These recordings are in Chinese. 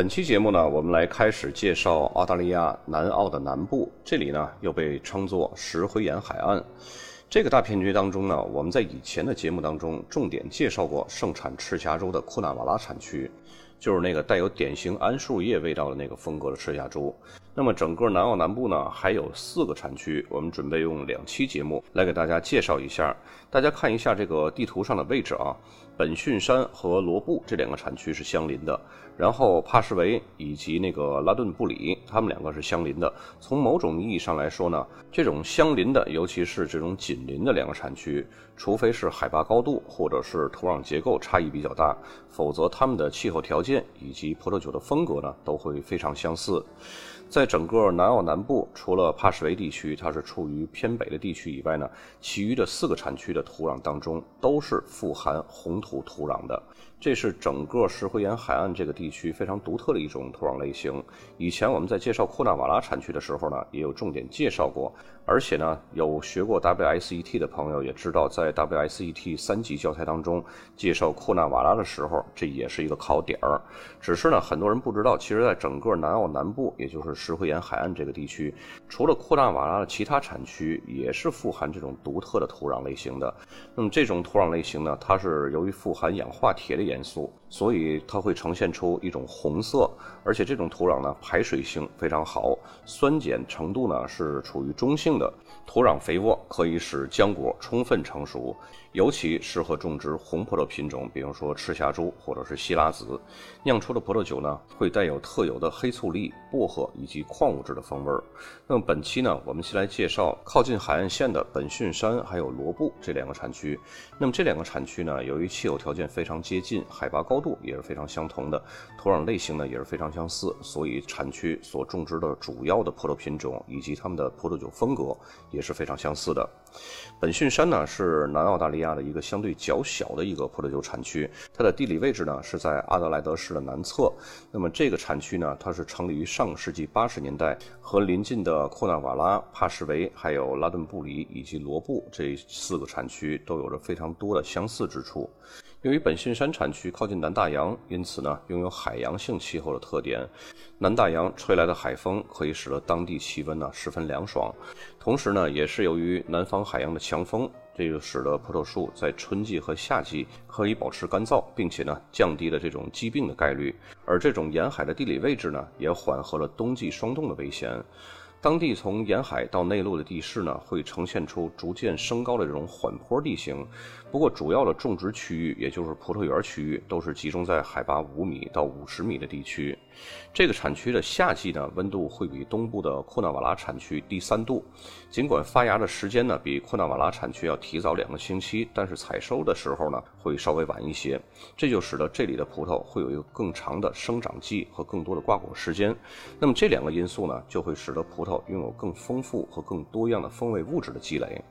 本期节目呢，我们来开始介绍澳大利亚南澳的南部，这里呢又被称作石灰岩海岸。这个大片区当中呢，我们在以前的节目当中重点介绍过盛产赤霞珠的库纳瓦拉产区，就是那个带有典型桉树叶味道的那个风格的赤霞珠。那么整个南澳南部呢，还有四个产区，我们准备用两期节目来给大家介绍一下。大家看一下这个地图上的位置啊。本逊山和罗布这两个产区是相邻的，然后帕什维以及那个拉顿布里，他们两个是相邻的。从某种意义上来说呢，这种相邻的，尤其是这种紧邻的两个产区，除非是海拔高度或者是土壤结构差异比较大，否则它们的气候条件以及葡萄酒的风格呢，都会非常相似。在整个南澳南部，除了帕什维地区它是处于偏北的地区以外呢，其余的四个产区的土壤当中都是富含红土土壤的。这是整个石灰岩海岸这个地区非常独特的一种土壤类型。以前我们在介绍库纳瓦拉产区的时候呢，也有重点介绍过。而且呢，有学过 WSET 的朋友也知道，在 WSET 三级教材当中介绍库纳瓦拉的时候，这也是一个考点儿。只是呢，很多人不知道，其实在整个南澳南部，也就是石灰岩海岸这个地区，除了库纳瓦拉的其他产区，也是富含这种独特的土壤类型的。那么这种土壤类型呢，它是由于富含氧化铁的元素，所以它会呈现出一种红色，而且这种土壤呢排水性非常好，酸碱程度呢是处于中性的，土壤肥沃，可以使浆果充分成熟。尤其适合种植红葡萄品种，比如说赤霞珠或者是西拉子，酿出的葡萄酒呢会带有特有的黑醋栗、薄荷以及矿物质的风味儿。那么本期呢，我们先来介绍靠近海岸线的本逊山还有罗布这两个产区。那么这两个产区呢，由于气候条件非常接近，海拔高度也是非常相同的，土壤类型呢也是非常相似，所以产区所种植的主要的葡萄品种以及它们的葡萄酒风格也是非常相似的。本逊山呢是南澳大利亚的一个相对较小的一个葡萄酒产区，它的地理位置呢是在阿德莱德市的南侧。那么这个产区呢，它是成立于上世纪八十年代，和邻近的库纳瓦拉、帕什维、还有拉顿布里以及罗布这四个产区都有着非常多的相似之处。由于本逊山产区靠近南大洋，因此呢，拥有海洋性气候的特点。南大洋吹来的海风可以使得当地气温呢十分凉爽，同时呢，也是由于南方海洋的强风，这就使得葡萄树在春季和夏季可以保持干燥，并且呢，降低了这种疾病的概率。而这种沿海的地理位置呢，也缓和了冬季霜冻的危险。当地从沿海到内陆的地势呢，会呈现出逐渐升高的这种缓坡地形。不过，主要的种植区域，也就是葡萄园区域，都是集中在海拔五米到五十米的地区。这个产区的夏季呢，温度会比东部的库纳瓦拉产区低三度。尽管发芽的时间呢，比库纳瓦拉产区要提早两个星期，但是采收的时候呢，会稍微晚一些。这就使得这里的葡萄会有一个更长的生长季和更多的挂果时间。那么这两个因素呢，就会使得葡萄拥有更丰富和更多样的风味物质的积累。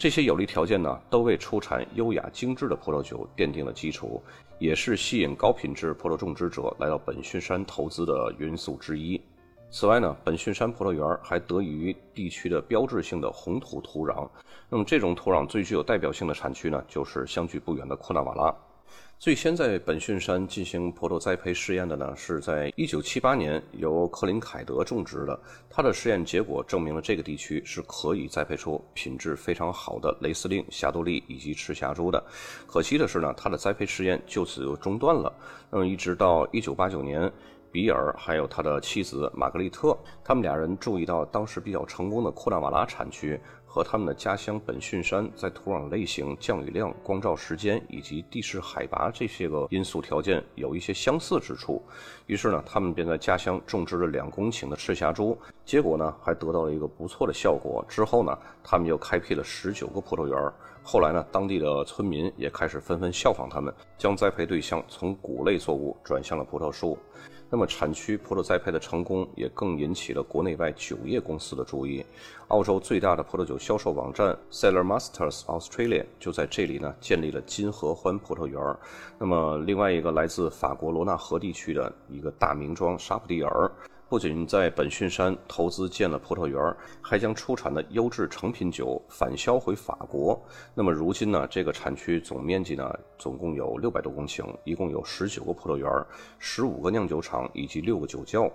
这些有利条件呢，都为出产优雅精致的葡萄酒奠定了基础，也是吸引高品质葡萄种植者来到本逊山投资的因素之一。此外呢，本逊山葡萄园还得益于地区的标志性的红土土壤。那么这种土壤最具有代表性的产区呢，就是相距不远的库纳瓦拉。最先在本逊山进行葡萄栽培试验的呢，是在1978年由克林凯德种植的。他的试验结果证明了这个地区是可以栽培出品质非常好的雷司令、霞多丽以及赤霞珠的。可惜的是呢，他的栽培试验就此就中断了。那么一直到1989年，比尔还有他的妻子玛格丽特，他们俩人注意到当时比较成功的库纳瓦拉产区。和他们的家乡本逊山在土壤类型、降雨量、光照时间以及地势海拔这些个因素条件有一些相似之处，于是呢，他们便在家乡种植了两公顷的赤霞珠，结果呢，还得到了一个不错的效果。之后呢，他们又开辟了十九个葡萄园，后来呢，当地的村民也开始纷纷效仿他们，将栽培对象从谷类作物转向了葡萄树。那么，产区葡萄栽培的成功也更引起了国内外酒业公司的注意。澳洲最大的葡萄酒销售网站 Seller Masters Australia 就在这里呢建立了金合欢葡萄园。那么，另外一个来自法国罗纳河地区的一个大名庄沙普蒂尔。不仅在本逊山投资建了葡萄园，还将出产的优质成品酒返销回法国。那么如今呢，这个产区总面积呢，总共有六百多公顷，一共有十九个葡萄园，十五个酿酒厂以及六个酒窖。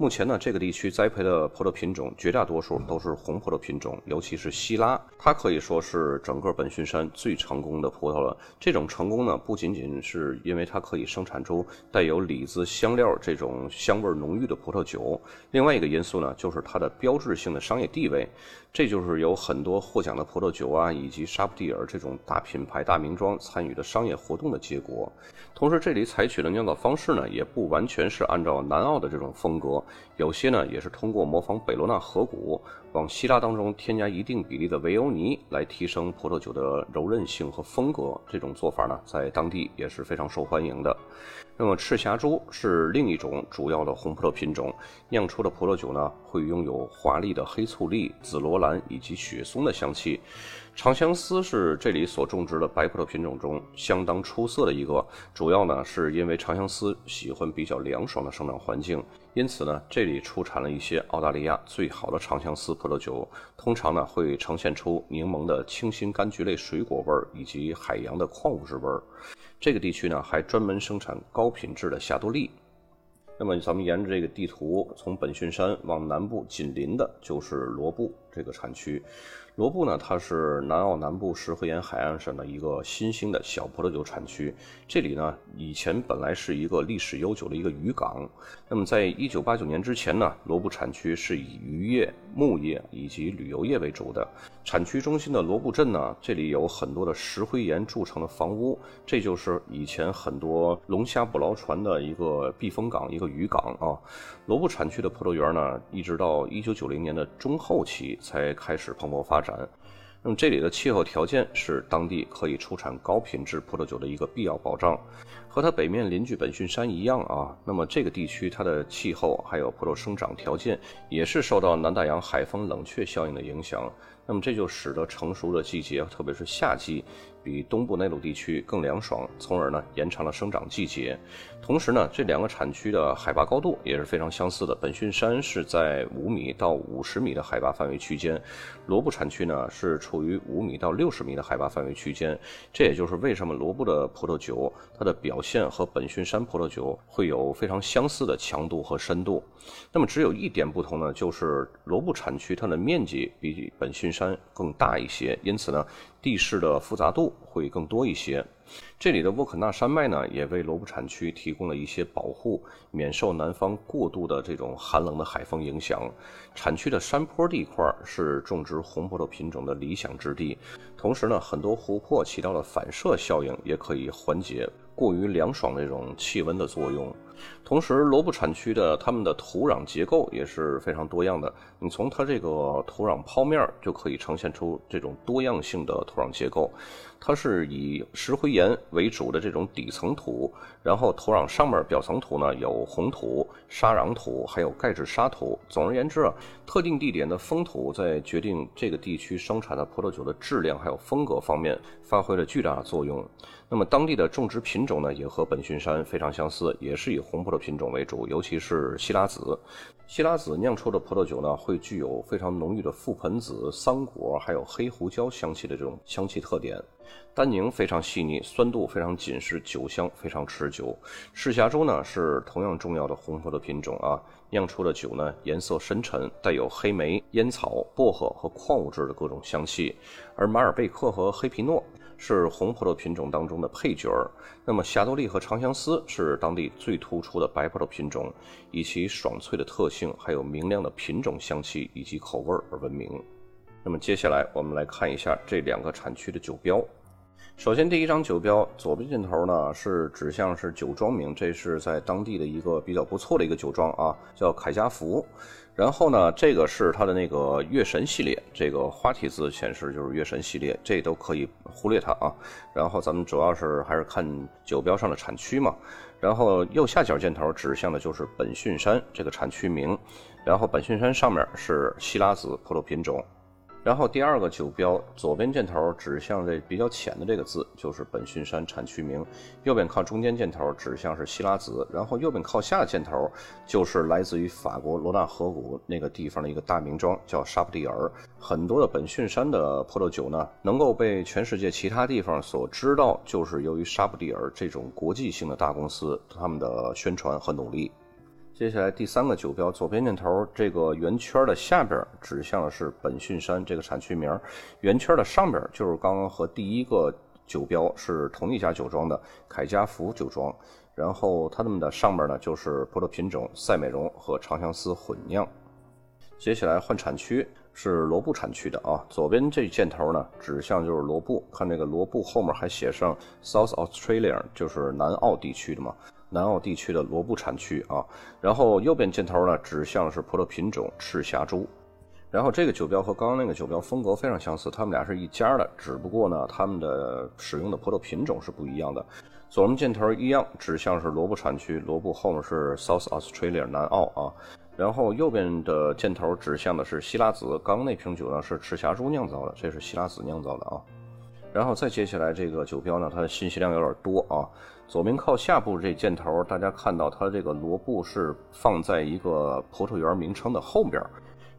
目前呢，这个地区栽培的葡萄品种绝大多数都是红葡萄品种，尤其是希拉，它可以说是整个本逊山最成功的葡萄了。这种成功呢，不仅仅是因为它可以生产出带有李子香料这种香味浓郁的葡萄酒，另外一个因素呢，就是它的标志性的商业地位。这就是有很多获奖的葡萄酒啊，以及沙普蒂尔这种大品牌、大名庄参与的商业活动的结果。同时，这里采取的酿造方式呢，也不完全是按照南澳的这种风格，有些呢也是通过模仿北罗纳河谷，往希拉当中添加一定比例的维欧尼，来提升葡萄酒的柔韧性和风格。这种做法呢，在当地也是非常受欢迎的。那么赤霞珠是另一种主要的红葡萄品种，酿出的葡萄酒呢，会拥有华丽的黑醋栗、紫罗兰以及雪松的香气。长相思是这里所种植的白葡萄品种中相当出色的一个，主要呢是因为长相思喜欢比较凉爽的生长环境，因此呢这里出产了一些澳大利亚最好的长相思葡萄酒，通常呢会呈现出柠檬的清新柑橘类水果味儿以及海洋的矿物质味儿。这个地区呢还专门生产高品质的霞多丽。那么咱们沿着这个地图，从本逊山往南部紧邻的就是罗布这个产区。罗布呢，它是南澳南部石灰岩海岸上的一个新兴的小葡萄酒产区。这里呢，以前本来是一个历史悠久的一个渔港。那么，在一九八九年之前呢，罗布产区是以渔业、牧业以及旅游业为主的。产区中心的罗布镇呢，这里有很多的石灰岩铸成的房屋，这就是以前很多龙虾捕捞船的一个避风港、一个渔港啊。罗布产区的葡萄园呢，一直到一九九零年的中后期才开始蓬勃发展。那么这里的气候条件是当地可以出产高品质葡萄酒的一个必要保障，和它北面邻居本逊山一样啊。那么这个地区它的气候还有葡萄生长条件也是受到南大洋海风冷却效应的影响，那么这就使得成熟的季节，特别是夏季。比东部内陆地区更凉爽，从而呢延长了生长季节。同时呢，这两个产区的海拔高度也是非常相似的。本逊山是在五米到五十米的海拔范围区间，罗布产区呢是处于五米到六十米的海拔范围区间。这也就是为什么罗布的葡萄酒它的表现线和本逊山葡萄酒会有非常相似的强度和深度。那么只有一点不同呢，就是罗布产区它的面积比本逊山更大一些，因此呢。地势的复杂度会更多一些，这里的沃肯纳山脉呢，也为罗布产区提供了一些保护，免受南方过度的这种寒冷的海风影响。产区的山坡地块是种植红葡萄品种的理想之地，同时呢，很多湖泊起到了反射效应，也可以缓解过于凉爽这种气温的作用。同时，罗布产区的它们的土壤结构也是非常多样的。你从它这个土壤剖面就可以呈现出这种多样性的土壤结构。它是以石灰岩为主的这种底层土，然后土壤上面表层土呢有红土、沙壤土，还有钙质沙土。总而言之啊，特定地点的风土在决定这个地区生产的葡萄酒的质量还有风格方面发挥了巨大的作用。那么当地的种植品种呢，也和本逊山非常相似，也是以红葡萄品种为主，尤其是希拉子。希拉子酿出的葡萄酒呢，会具有非常浓郁的覆盆子、桑果还有黑胡椒香气的这种香气特点。单宁非常细腻，酸度非常紧实，酒香非常持久。赤霞珠呢是同样重要的红葡萄品种啊，酿出的酒呢颜色深沉，带有黑莓、烟草、薄荷和矿物质的各种香气。而马尔贝克和黑皮诺。是红葡萄品种当中的配角儿。那么霞多丽和长相思是当地最突出的白葡萄品种，以其爽脆的特性，还有明亮的品种香气以及口味而闻名。那么接下来我们来看一下这两个产区的酒标。首先，第一张酒标左边箭头呢是指向是酒庄名，这是在当地的一个比较不错的一个酒庄啊，叫凯家福。然后呢，这个是它的那个月神系列，这个花体字显示就是月神系列，这都可以忽略它啊。然后咱们主要是还是看酒标上的产区嘛。然后右下角箭头指向的就是本逊山这个产区名，然后本逊山上面是希拉子葡萄品种。然后第二个酒标左边箭头指向这比较浅的这个字，就是本逊山产区名；右边靠中间箭头指向是希拉子，然后右边靠下箭头就是来自于法国罗纳河谷那个地方的一个大名庄，叫沙布蒂尔。很多的本逊山的葡萄酒呢，能够被全世界其他地方所知道，就是由于沙布蒂尔这种国际性的大公司他们的宣传和努力。接下来第三个酒标，左边箭头这个圆圈的下边指向的是本逊山这个产区名，圆圈的上边就是刚刚和第一个酒标是同一家酒庄的凯家福酒庄，然后它们的上边呢就是葡萄品种赛美容和长相思混酿。接下来换产区是罗布产区的啊，左边这箭头呢指向就是罗布，看这个罗布后面还写上 South Australia，就是南澳地区的嘛。南澳地区的罗布产区啊，然后右边箭头呢指向是葡萄品种赤霞珠，然后这个酒标和刚刚那个酒标风格非常相似，他们俩是一家的，只不过呢他们的使用的葡萄品种是不一样的。左边箭头一样指向是罗布产区，罗布后面是 South Australia 南澳啊，然后右边的箭头指向的是希拉子，刚刚那瓶酒呢是赤霞珠酿造的，这是希拉子酿造的啊。然后再接下来这个酒标呢，它的信息量有点多啊。左边靠下部这箭头，大家看到它这个罗布是放在一个葡萄园名称的后边，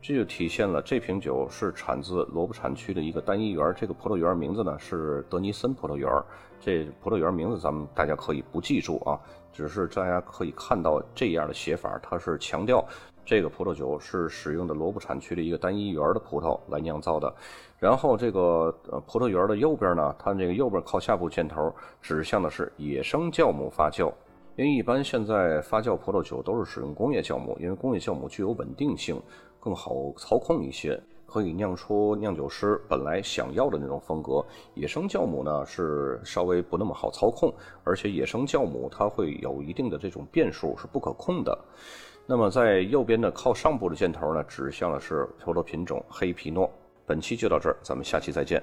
这就体现了这瓶酒是产自罗布产区的一个单一园。这个葡萄园名字呢是德尼森葡萄园。这葡萄园名字咱们大家可以不记住啊，只是大家可以看到这样的写法，它是强调。这个葡萄酒是使用的罗布产区的一个单一园的葡萄来酿造的，然后这个呃葡萄园的右边呢，它这个右边靠下部箭头指向的是野生酵母发酵，因为一般现在发酵葡萄酒都是使用工业酵母，因为工业酵母具有稳定性，更好操控一些，可以酿出酿酒师本来想要的那种风格。野生酵母呢是稍微不那么好操控，而且野生酵母它会有一定的这种变数，是不可控的。那么在右边的靠上部的箭头呢，指向的是葡萄品种黑皮诺。本期就到这儿，咱们下期再见。